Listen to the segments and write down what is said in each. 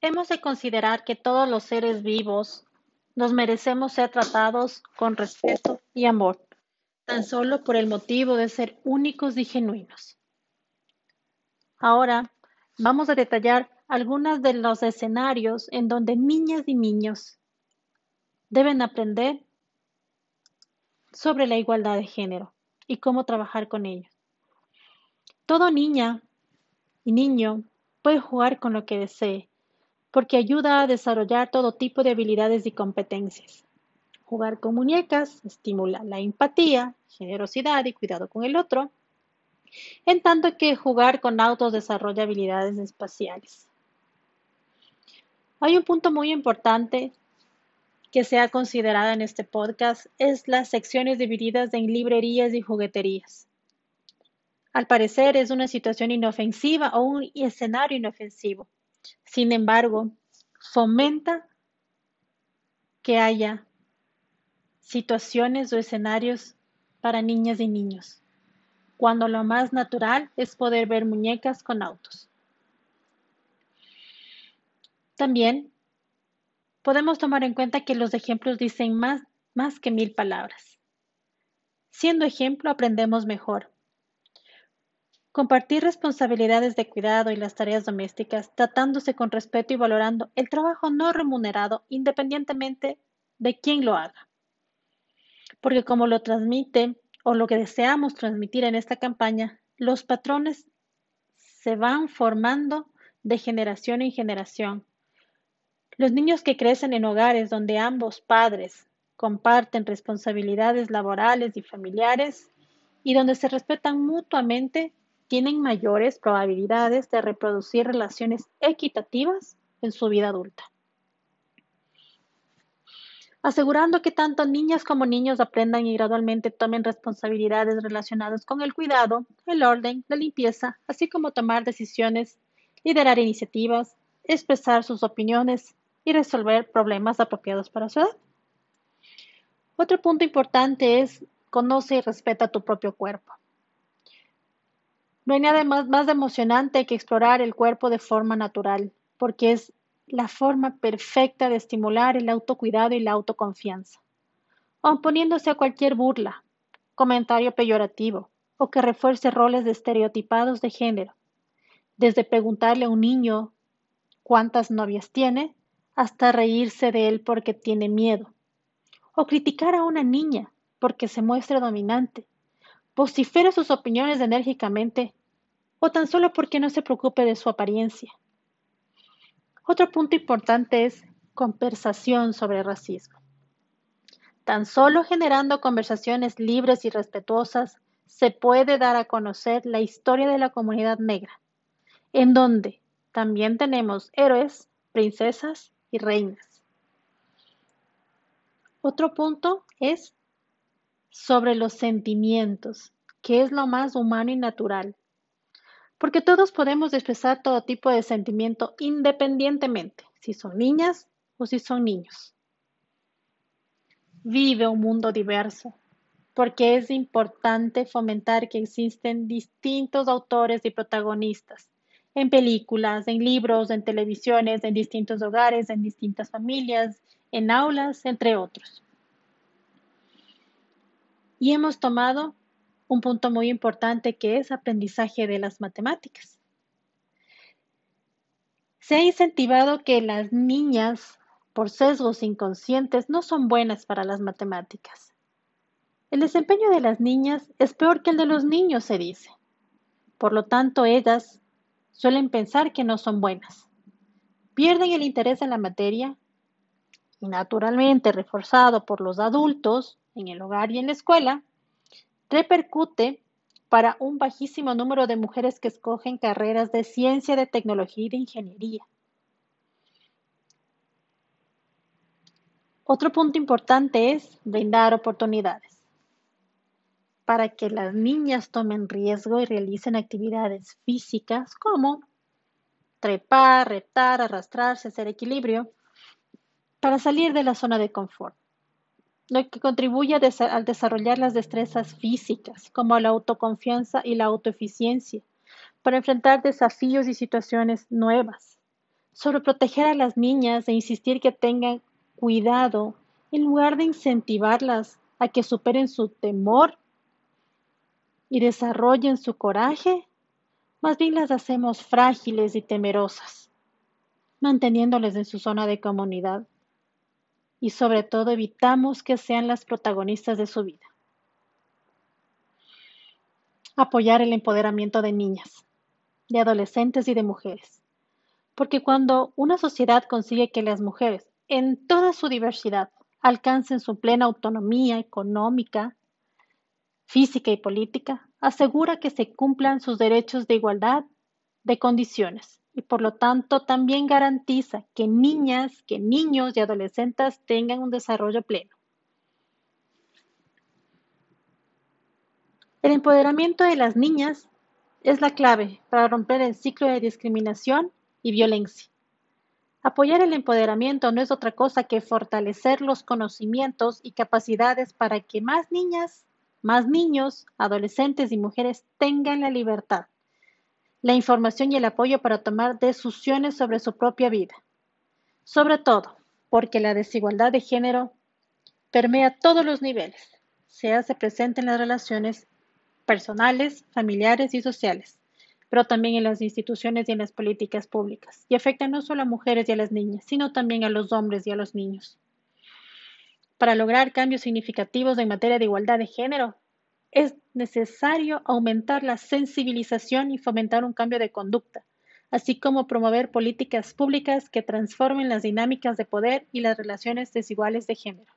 hemos de considerar que todos los seres vivos nos merecemos ser tratados con respeto y amor, tan solo por el motivo de ser únicos y genuinos. Ahora vamos a detallar algunos de los escenarios en donde niñas y niños deben aprender sobre la igualdad de género y cómo trabajar con ellos. Todo niña y niño puede jugar con lo que desee, porque ayuda a desarrollar todo tipo de habilidades y competencias. Jugar con muñecas estimula la empatía, generosidad y cuidado con el otro, en tanto que jugar con autos desarrolla habilidades espaciales. Hay un punto muy importante que se ha considerado en este podcast, es las secciones divididas en librerías y jugueterías. Al parecer es una situación inofensiva o un escenario inofensivo. Sin embargo, fomenta que haya situaciones o escenarios para niñas y niños, cuando lo más natural es poder ver muñecas con autos. También podemos tomar en cuenta que los ejemplos dicen más, más que mil palabras. Siendo ejemplo, aprendemos mejor. Compartir responsabilidades de cuidado y las tareas domésticas, tratándose con respeto y valorando el trabajo no remunerado independientemente de quién lo haga. Porque como lo transmite o lo que deseamos transmitir en esta campaña, los patrones se van formando de generación en generación los niños que crecen en hogares donde ambos padres comparten responsabilidades laborales y familiares y donde se respetan mutuamente tienen mayores probabilidades de reproducir relaciones equitativas en su vida adulta. Asegurando que tanto niñas como niños aprendan y gradualmente tomen responsabilidades relacionadas con el cuidado, el orden, la limpieza, así como tomar decisiones, liderar iniciativas, expresar sus opiniones, y resolver problemas apropiados para su edad. Otro punto importante es conoce y respeta tu propio cuerpo. No hay nada más, más emocionante que explorar el cuerpo de forma natural, porque es la forma perfecta de estimular el autocuidado y la autoconfianza, oponiéndose a cualquier burla, comentario peyorativo o que refuerce roles de estereotipados de género, desde preguntarle a un niño cuántas novias tiene hasta reírse de él porque tiene miedo, o criticar a una niña porque se muestra dominante, vocifera sus opiniones enérgicamente, o tan solo porque no se preocupe de su apariencia. Otro punto importante es conversación sobre racismo. Tan solo generando conversaciones libres y respetuosas se puede dar a conocer la historia de la comunidad negra, en donde también tenemos héroes, princesas y reinas. Otro punto es sobre los sentimientos, que es lo más humano y natural, porque todos podemos expresar todo tipo de sentimiento independientemente, si son niñas o si son niños. Vive un mundo diverso, porque es importante fomentar que existen distintos autores y protagonistas en películas, en libros, en televisiones, en distintos hogares, en distintas familias, en aulas, entre otros. Y hemos tomado un punto muy importante que es aprendizaje de las matemáticas. Se ha incentivado que las niñas, por sesgos inconscientes, no son buenas para las matemáticas. El desempeño de las niñas es peor que el de los niños, se dice. Por lo tanto, ellas suelen pensar que no son buenas. Pierden el interés en la materia y naturalmente reforzado por los adultos en el hogar y en la escuela, repercute para un bajísimo número de mujeres que escogen carreras de ciencia, de tecnología y de ingeniería. Otro punto importante es brindar oportunidades para que las niñas tomen riesgo y realicen actividades físicas como trepar, reptar, arrastrarse, hacer equilibrio, para salir de la zona de confort, lo que contribuye al desarrollar las destrezas físicas como la autoconfianza y la autoeficiencia, para enfrentar desafíos y situaciones nuevas, sobre proteger a las niñas e insistir que tengan cuidado en lugar de incentivarlas a que superen su temor y desarrollen su coraje, más bien las hacemos frágiles y temerosas, manteniéndoles en su zona de comunidad y sobre todo evitamos que sean las protagonistas de su vida. Apoyar el empoderamiento de niñas, de adolescentes y de mujeres. Porque cuando una sociedad consigue que las mujeres, en toda su diversidad, alcancen su plena autonomía económica, física y política, asegura que se cumplan sus derechos de igualdad de condiciones y por lo tanto también garantiza que niñas, que niños y adolescentes tengan un desarrollo pleno. El empoderamiento de las niñas es la clave para romper el ciclo de discriminación y violencia. Apoyar el empoderamiento no es otra cosa que fortalecer los conocimientos y capacidades para que más niñas, más niños, adolescentes y mujeres tengan la libertad, la información y el apoyo para tomar decisiones sobre su propia vida. Sobre todo, porque la desigualdad de género permea todos los niveles, se hace presente en las relaciones personales, familiares y sociales, pero también en las instituciones y en las políticas públicas, y afecta no solo a mujeres y a las niñas, sino también a los hombres y a los niños. Para lograr cambios significativos en materia de igualdad de género, es necesario aumentar la sensibilización y fomentar un cambio de conducta, así como promover políticas públicas que transformen las dinámicas de poder y las relaciones desiguales de género.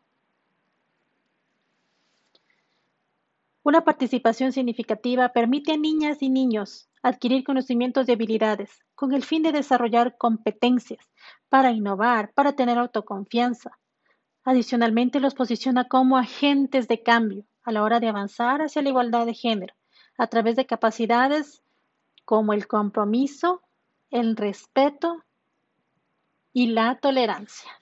Una participación significativa permite a niñas y niños adquirir conocimientos y habilidades con el fin de desarrollar competencias para innovar, para tener autoconfianza. Adicionalmente, los posiciona como agentes de cambio a la hora de avanzar hacia la igualdad de género a través de capacidades como el compromiso, el respeto y la tolerancia.